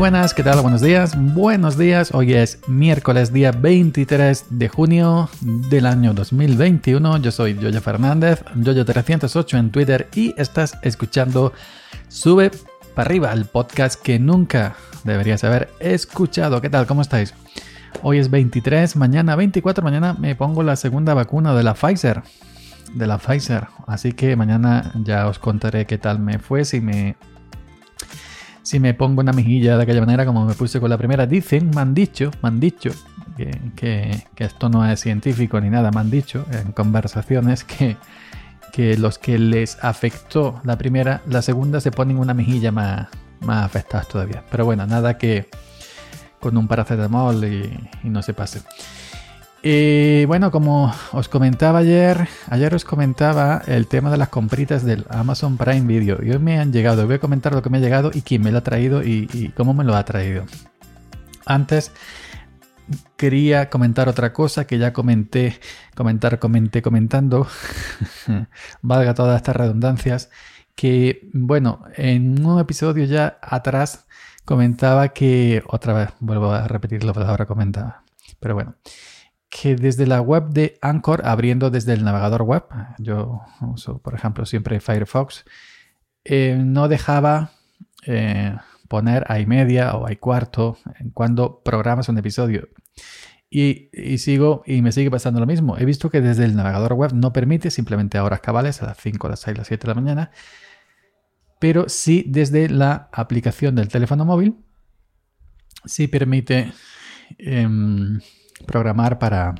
Buenas, ¿qué tal? Buenos días, buenos días. Hoy es miércoles, día 23 de junio del año 2021. Yo soy Yoyo Fernández, Yoyo308 en Twitter y estás escuchando Sube para arriba, el podcast que nunca deberías haber escuchado. ¿Qué tal? ¿Cómo estáis? Hoy es 23, mañana 24, mañana me pongo la segunda vacuna de la Pfizer. De la Pfizer. Así que mañana ya os contaré qué tal me fue, si me si me pongo una mejilla de aquella manera como me puse con la primera. Dicen, me han dicho, me han dicho, que, esto no es científico ni nada, me han dicho en conversaciones que, que los que les afectó la primera, la segunda se ponen una mejilla más, más afectadas todavía. Pero bueno, nada que con un paracetamol y, y no se pase. Y bueno, como os comentaba ayer, ayer os comentaba el tema de las compritas del Amazon Prime Video. Y hoy me han llegado, voy a comentar lo que me ha llegado y quién me lo ha traído y, cómo me lo ha traído. Antes quería comentar otra cosa que ya comenté, comentar, comenté, comentando, valga todas estas redundancias, que bueno, en un episodio ya atrás comentaba que, otra vez, vuelvo a repetir la palabra comentaba, pero bueno, que desde la web de Anchor, abriendo desde el navegador web, yo uso por ejemplo siempre Firefox, eh, no dejaba eh, poner a media o a cuarto cuando programas un episodio. Y, sigo y me sigue pasando lo mismo. He visto que desde el navegador web no permite simplemente a horas cabales, a las 5, a las 6, a las 7 de la mañana, pero sí desde la aplicación del teléfono móvil, sí permite em, programar para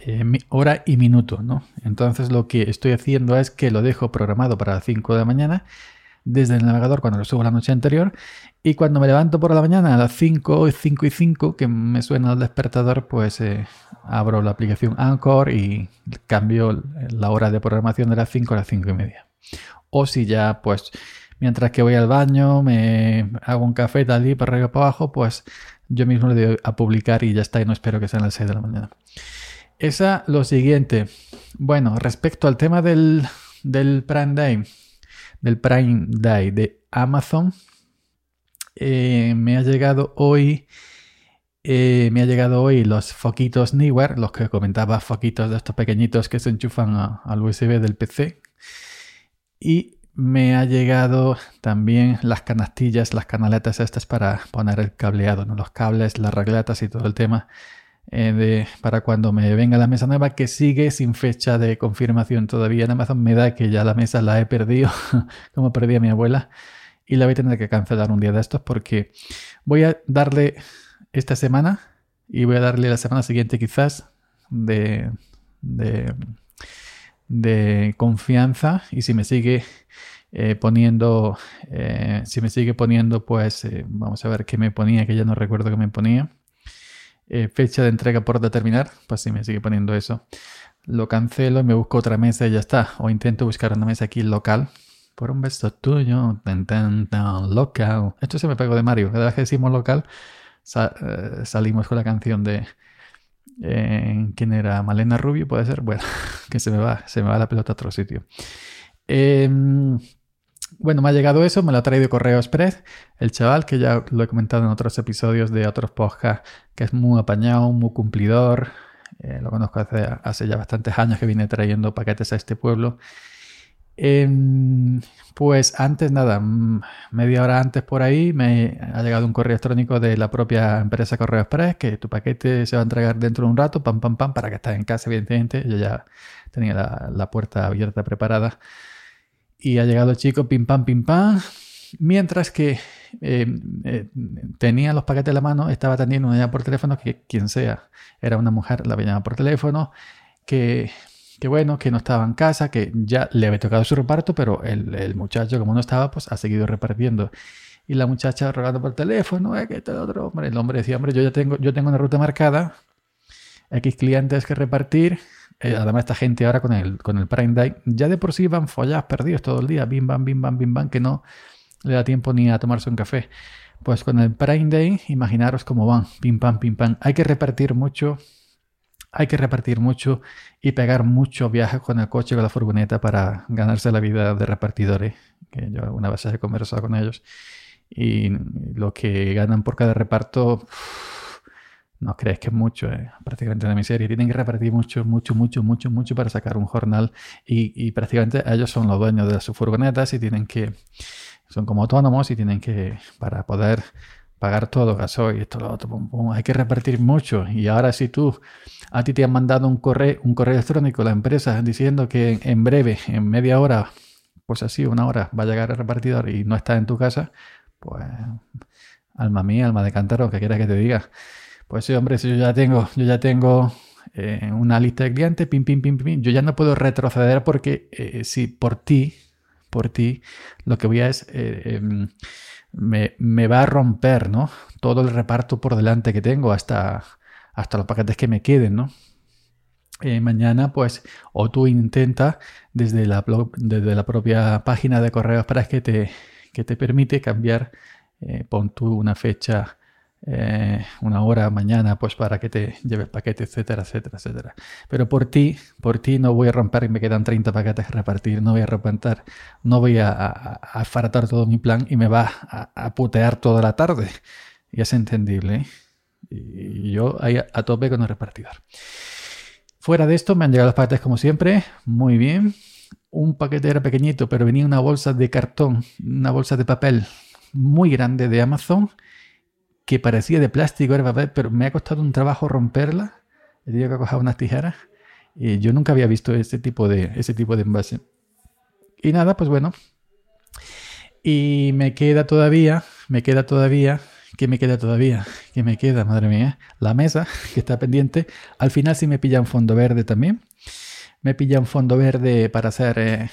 eh, hora y minuto, ¿no? Entonces lo que estoy haciendo es que lo dejo programado para las 5 de la mañana desde el navegador cuando lo subo la noche anterior y cuando me levanto por la mañana a las 5, 5 y 5 que me suena el despertador pues eh, abro la aplicación Anchor y cambio la hora de programación de las 5 a las 5 y media. O si ya pues mientras que voy al baño me hago un café tal y para arriba para abajo pues yo mismo le doy a publicar y ya está, y no espero que sean las 6 de la mañana. Esa, lo siguiente. Bueno, respecto al tema del, del Prime Day, del Prime Day de Amazon, eh, me ha llegado hoy. Eh, me ha llegado hoy los foquitos Newer, los que comentaba, foquitos de estos pequeñitos que se enchufan al USB del PC. Y me ha llegado también las canastillas, las canaletas estas para poner el cableado, ¿no? los cables, las regletas y todo el tema eh, para cuando me venga la mesa nueva que sigue sin fecha de confirmación todavía en Amazon. Me da que ya la mesa la he perdido, como perdí a mi abuela, y la voy a tener que cancelar un día de estos porque voy a darle esta semana y voy a darle la semana siguiente quizás de, de, de confianza y si me sigue eh, poniendo, eh, si me sigue poniendo, pues eh, vamos a ver qué me ponía, que ya no recuerdo qué me ponía. fecha de entrega por determinar, pues si me sigue poniendo eso. Lo cancelo y me busco otra mesa y ya está. O intento buscar una mesa aquí local. Por un beso tuyo, local. Esto se me pegó de Mario. Cada vez que decimos local, salimos con la canción de... ¿Quién era? Malena Rubio, puede ser. Bueno, que se me va, se me va la pelota a otro sitio. Eh, bueno, me ha llegado eso, me lo ha traído Correo Express, el chaval, que ya lo he comentado en otros episodios de otros podcasts, que es muy apañado, muy cumplidor. Eh, lo conozco hace, hace, ya bastantes años que viene trayendo paquetes a este pueblo. Em, pues antes, nada, media hora antes por ahí, me ha llegado un correo electrónico de la propia empresa Correo Express que tu paquete se va a entregar dentro de un rato, pam, pam, pam, para que estés en casa, evidentemente. Yo ya tenía la, puerta abierta, preparada y ha llegado el chico, pim pam, pim pam. Mientras que eh, eh, tenía los paquetes en la mano, estaba atendiendo una llamada por teléfono, que quien sea, era una mujer, la había llamado por teléfono, que, que, bueno, que no estaba en casa, que ya le había tocado su reparto, pero el, muchacho, como no estaba, pues ha seguido repartiendo. Y la muchacha rogando por teléfono, eh, que este otro hombre. El hombre decía, hombre, yo ya tengo, yo tengo una ruta marcada, X clientes que repartir, eh, además, esta gente ahora con el, con el Prime Day, ya de por sí van follados, perdidos todo el día, bim, bam, bim, bam, bim, bam, que no le da tiempo ni a tomarse un café. Pues con el Prime Day, imaginaros cómo van, pim, pam, pim, pam. Hay que repartir mucho, hay que repartir mucho y pegar muchos viajes con el coche, con la furgoneta para ganarse la vida de repartidores, yo una vez he conversado con ellos. y lo que ganan por cada reparto no crees que es mucho, eh, prácticamente una miseria. Tienen que repartir mucho, mucho, mucho, mucho, mucho para sacar un jornal y, prácticamente ellos son los dueños de sus furgonetas y tienen que, son como autónomos y tienen que, para poder pagar todo, gasoil, esto, lo otro, hay que repartir mucho. Y ahora si tú, a ti te han mandado un correo, un correo electrónico, la empresa, diciendo que en breve, en media hora, pues así, una hora, va a llegar el repartidor y no está en tu casa, pues, alma mía, alma de cántaro, que quieras que te diga. Pues sí, hombre, si yo ya tengo, yo ya tengo eh, una lista de clientes, pim, pim, pim, pim, yo ya no puedo retroceder porque eh, si por ti, por ti, lo que voy a es, eh, em, me, me, va a romper, ¿no? Todo el reparto por delante que tengo hasta, hasta los paquetes que me queden, ¿no? mañana, pues, o tú intenta desde la, desde la propia página de correos para que te, que te permite cambiar, pon tú una fecha eh, una hora mañana pues para que te lleve el paquete, etcétera, etcétera, etcétera. Pero por ti, por ti no voy a romper y me quedan 30 paquetes que repartir, no voy a repentar, no voy a, a, todo mi plan y me va a, putear toda la tarde. Y es entendible. ¿eh? Y yo ahí a tope con el repartidor. Fuera de esto me han llegado los paquetes como siempre, muy bien. Un paquete era pequeñito, pero venía una bolsa de cartón, una bolsa de papel muy grande de Amazon que parecía de plástico, era pero me ha costado un trabajo romperla. He tenido que coger unas tijeras. Y yo nunca había visto ese tipo de, ese tipo de envase. Y nada, pues bueno. Y me queda todavía, me queda todavía, ¿qué me queda todavía? ¿Qué me queda, madre mía? La mesa, que está pendiente. Al final sí me pilla un fondo verde también. Me pilla un fondo verde para hacer, eh,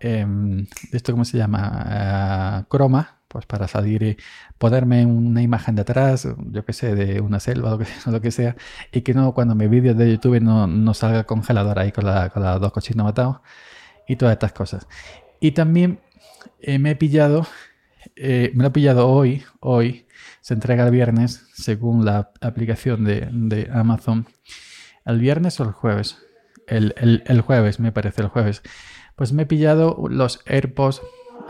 em, ¿esto cómo se llama? Ah, croma, pues para salir y ponerme una imagen de atrás, yo qué sé, de una selva o lo que, sea, y que no cuando mi vídeo de YouTube no, no salga congelador ahí con, la, con los dos cochinos matados y todas estas cosas. Y también eh, me he pillado, eh, me lo he pillado hoy, hoy, se entrega el viernes, según la aplicación de, de Amazon. ¿El viernes o el jueves? El, el, el jueves, me parece, el jueves. Pues me he pillado los AirPods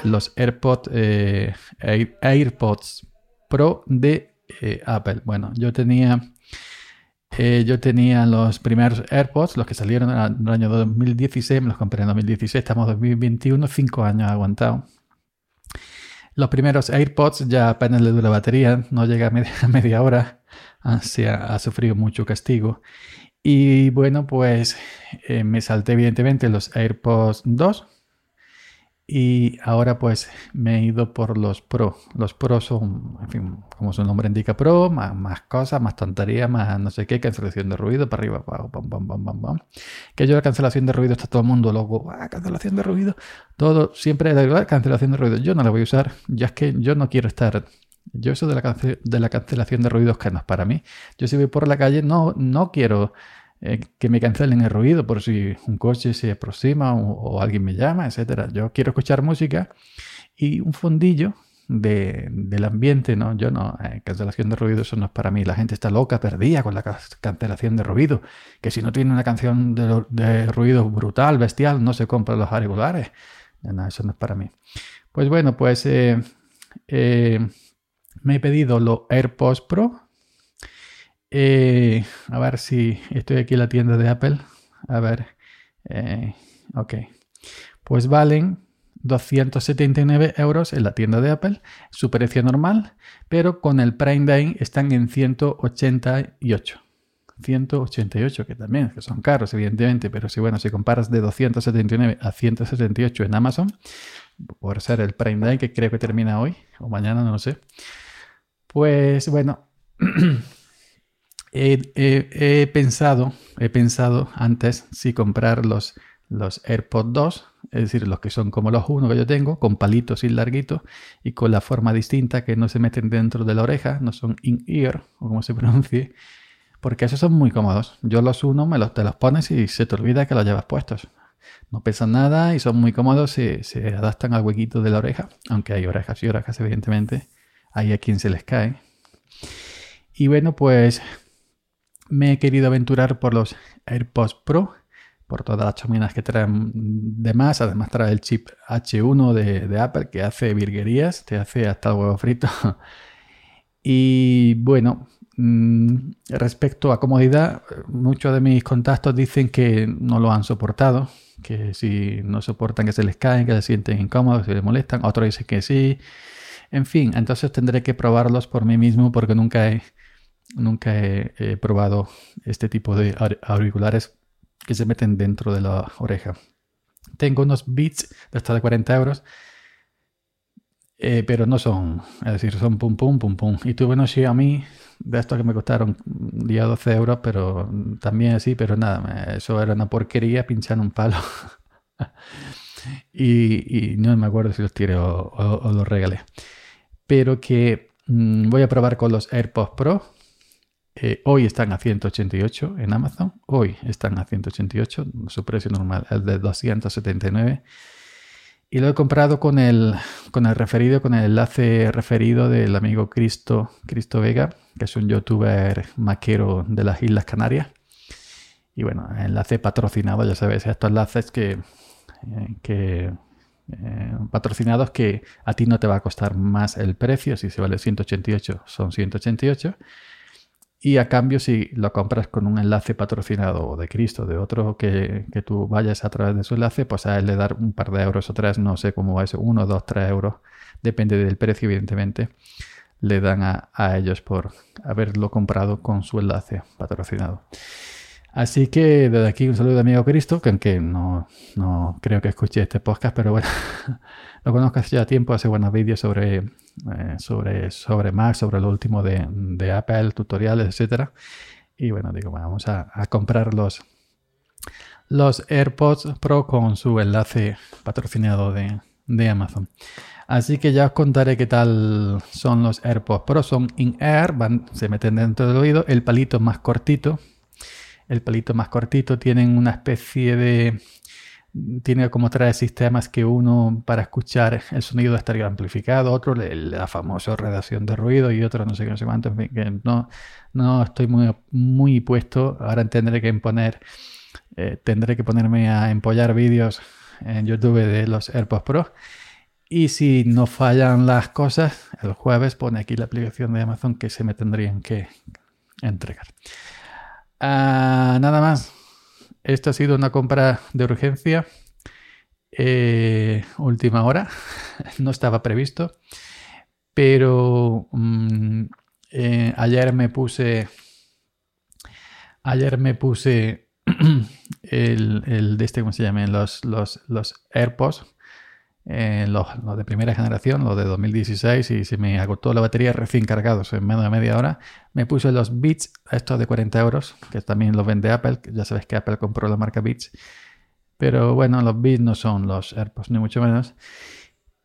los AirPods, eh, AirPods Pro de eh, Apple. Bueno, yo tenía, eh, yo tenía los primeros AirPods, los que salieron en el año 2016, me los compré en 2016, estamos en 2021, 5 años aguantado. Los primeros AirPods ya apenas le dura la batería, no llega a media, hora, ha, sufrido mucho castigo. Y bueno, pues me salté evidentemente los AirPods 2 y ahora pues me he ido por los Pro. Los Pro son, en fin, como su nombre indica, Pro, más, cosas, más tonterías, más no sé qué, cancelación de ruido, para arriba, para pam, pam, pam, pam, pam. Que yo la cancelación de ruido está todo el mundo loco, ah, cancelación de ruido, todo, siempre da igual, cancelación de ruido. Yo no la voy a usar, ya es que yo no quiero estar yo eso de la, de la cancelación de ruidos que no es para mí. Yo si voy por la calle no, no quiero eh, que me cancelen el ruido por si un coche se aproxima o, alguien me llama, etc. Yo quiero escuchar música y un fondillo de, del ambiente, ¿no? Yo no, eh, cancelación de ruido, eso no es para mí. La gente está loca, perdida con la cancelación de ruido. Que si no tiene una canción de, ruido brutal, bestial, no se compra los auriculares. No, eso no es para mí. Pues bueno, pues eh, me he pedido los AirPods Pro eh, a ver si estoy aquí en la tienda de Apple. A ver. Eh, ok. Pues valen 279 euros en la tienda de Apple, su precio normal, pero con el Prime Day están en 188. 188, que también que son caros, evidentemente, pero si bueno, si comparas de 279 a 178 en Amazon, por ser el Prime Day, que creo que termina hoy o mañana, no lo sé, pues bueno, He, pensado, he pensado antes si comprar los, los AirPods 2, es decir, los que son como los uno que yo tengo, con palitos y larguitos y con la forma distinta que no se meten dentro de la oreja, no son in-ear o como se pronuncie, porque esos son muy cómodos. Yo los uno, me los, te los pones y se te olvida que los llevas puestos. No pesan nada y son muy cómodos, se, se adaptan al huequito de la oreja, aunque hay orejas y orejas, evidentemente. Hay a quien se les cae. Y bueno, pues me he querido aventurar por los AirPods Pro por todas las chominas que traen de más. Además trae el chip H1 de, Apple que hace virguerías, te hace hasta el huevo frito. y bueno, mm, respecto a comodidad, muchos de mis contactos dicen que no lo han soportado, que si no soportan que se les caen, que se sienten incómodos, que se les molestan. Otros dicen que sí. En fin, entonces tendré que probarlos por mí mismo porque nunca he, nunca he, probado este tipo de auriculares que se meten dentro de la oreja. Tengo unos Beats de hasta de 40 euros, eh, pero no son, es decir, son pum pum pum pum. Y tuve unos Xiaomi de estos que me costaron día 12 euros, pero también así, pero nada, eso era una porquería pinchar un palo. y, no me acuerdo si los tiré o los regalé pero que mm, voy a probar con los AirPods Pro. Eh, hoy están a 188 en Amazon. Hoy están a 188. Su precio normal es de 279. Y lo he comprado con el, con el referido, con el enlace referido del amigo Cristo, Cristo Vega, que es un youtuber maquero de las Islas Canarias. Y bueno, enlace patrocinado, ya sabes, estos enlaces que, eh, que eh, patrocinados que a ti no te va a costar más el precio, si se vale 188 son 188 y a cambio si lo compras con un enlace patrocinado o de Cristo, de otro que, tú vayas a través de su enlace, pues a él le dar un par de euros o tres, no sé cómo va eso, uno, dos, tres euros, depende del precio evidentemente, le dan a, a ellos por haberlo comprado con su enlace patrocinado. Así que desde aquí un saludo de amigo Cristo, que aunque no, no creo que escuche este podcast, pero bueno, lo conozco hace ya tiempo, hace buenos vídeos sobre, eh, sobre, sobre Mac, sobre lo último de, de Apple, tutoriales, etc. Y bueno, digo, vamos a, comprar los, los AirPods Pro con su enlace patrocinado de, de Amazon. Así que ya os contaré qué tal son los AirPods Pro. Son in-air, se meten dentro del oído. El palito más cortito, el palito más cortito, tienen una especie de... Tiene como tres sistemas que uno para escuchar el sonido estaría amplificado, otro la famosa redacción de ruido y otro no sé qué, no sé cuánto. no, no estoy muy, muy puesto. Ahora tendré que poner, eh, tendré que ponerme a empollar vídeos en YouTube de los AirPods Pro. Y si no fallan las cosas, el jueves pone aquí la aplicación de Amazon que se me tendrían que entregar. Ah, nada más. Esto ha sido una compra de urgencia. Eh, última hora. no estaba previsto. Pero mm, eh, ayer me puse. Ayer me puse el, de este, ¿cómo se llama? Los, los, los AirPods eh, los, de primera generación, los de 2016, y se me agotó la batería recién cargados en menos de media hora. Me puse los Beats, estos de 40 euros, que también los vende Apple. Ya sabes que Apple compró la marca Beats. Pero bueno, los Beats no son los AirPods, ni mucho menos.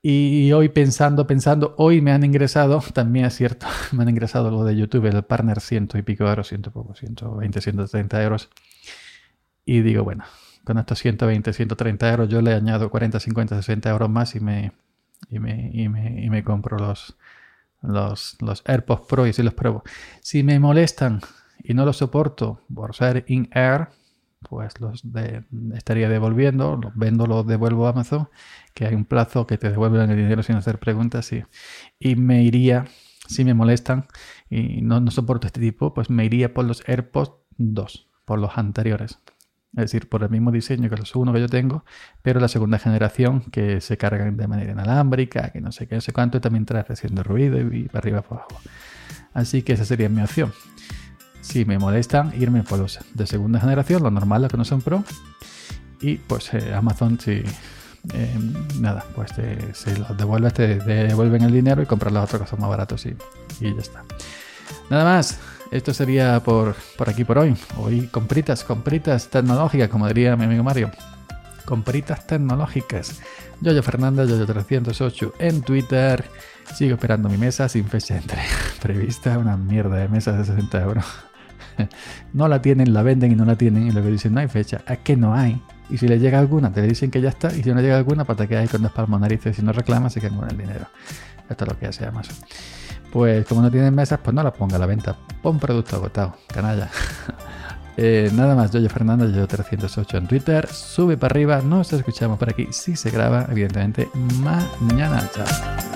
Y hoy pensando, pensando, hoy me han ingresado, también es cierto, me han ingresado lo de YouTube, el partner ciento y pico euros, ciento poco, 120, 130 euros. Y digo, bueno, con estos 120, 130 euros, yo le añado 40, 50, 60 euros más y me, y me, y me, y me compro los, los, los AirPods Pro y si los pruebo. Si me molestan y no los soporto por ser in-air, pues los estaría devolviendo, los vendo, los devuelvo a Amazon, que hay un plazo que te devuelven el dinero sin hacer preguntas y, y me iría, si me molestan y no, no soporto este tipo, pues me iría por los AirPods 2, por los anteriores. Es decir, por el mismo diseño que los uno que yo tengo, pero la segunda generación que se cargan de manera inalámbrica, que no sé qué, no sé cuánto, y también trae de ruido y para arriba para abajo. Así que esa sería mi opción. Si me molestan, irme por los de segunda generación, los normales que no son pro. Y pues eh, Amazon, si eh, nada, pues se los devuelve, te devuelven el dinero y comprar las otras cosas más baratos y, y ya está. Nada más. Esto sería por, por aquí por hoy. Hoy compritas, compritas tecnológicas, como diría mi amigo Mario. Compritas tecnológicas. Yoyo Fernández, Yoyo308 en Twitter. Sigo esperando mi mesa sin fecha de entrega prevista. Una mierda de mesa de 60 euros. no la tienen, la venden y no la tienen. Y que dicen, no hay fecha. Es que no hay. Y si le llega alguna, te dicen que ya está. Y si no llega alguna, para que hay con dos palmas narices. Si no reclamas, se quedan con el dinero. Esto es lo que hace Amazon. Pues como no tienen mesas, pues no las ponga a la venta. Pon producto agotado, canalla. Eh, nada más, Yoyo Fernando, Yoyo 308 en Twitter. Sube para arriba, nos escuchamos por aquí si se graba, evidentemente, mañana. Chao.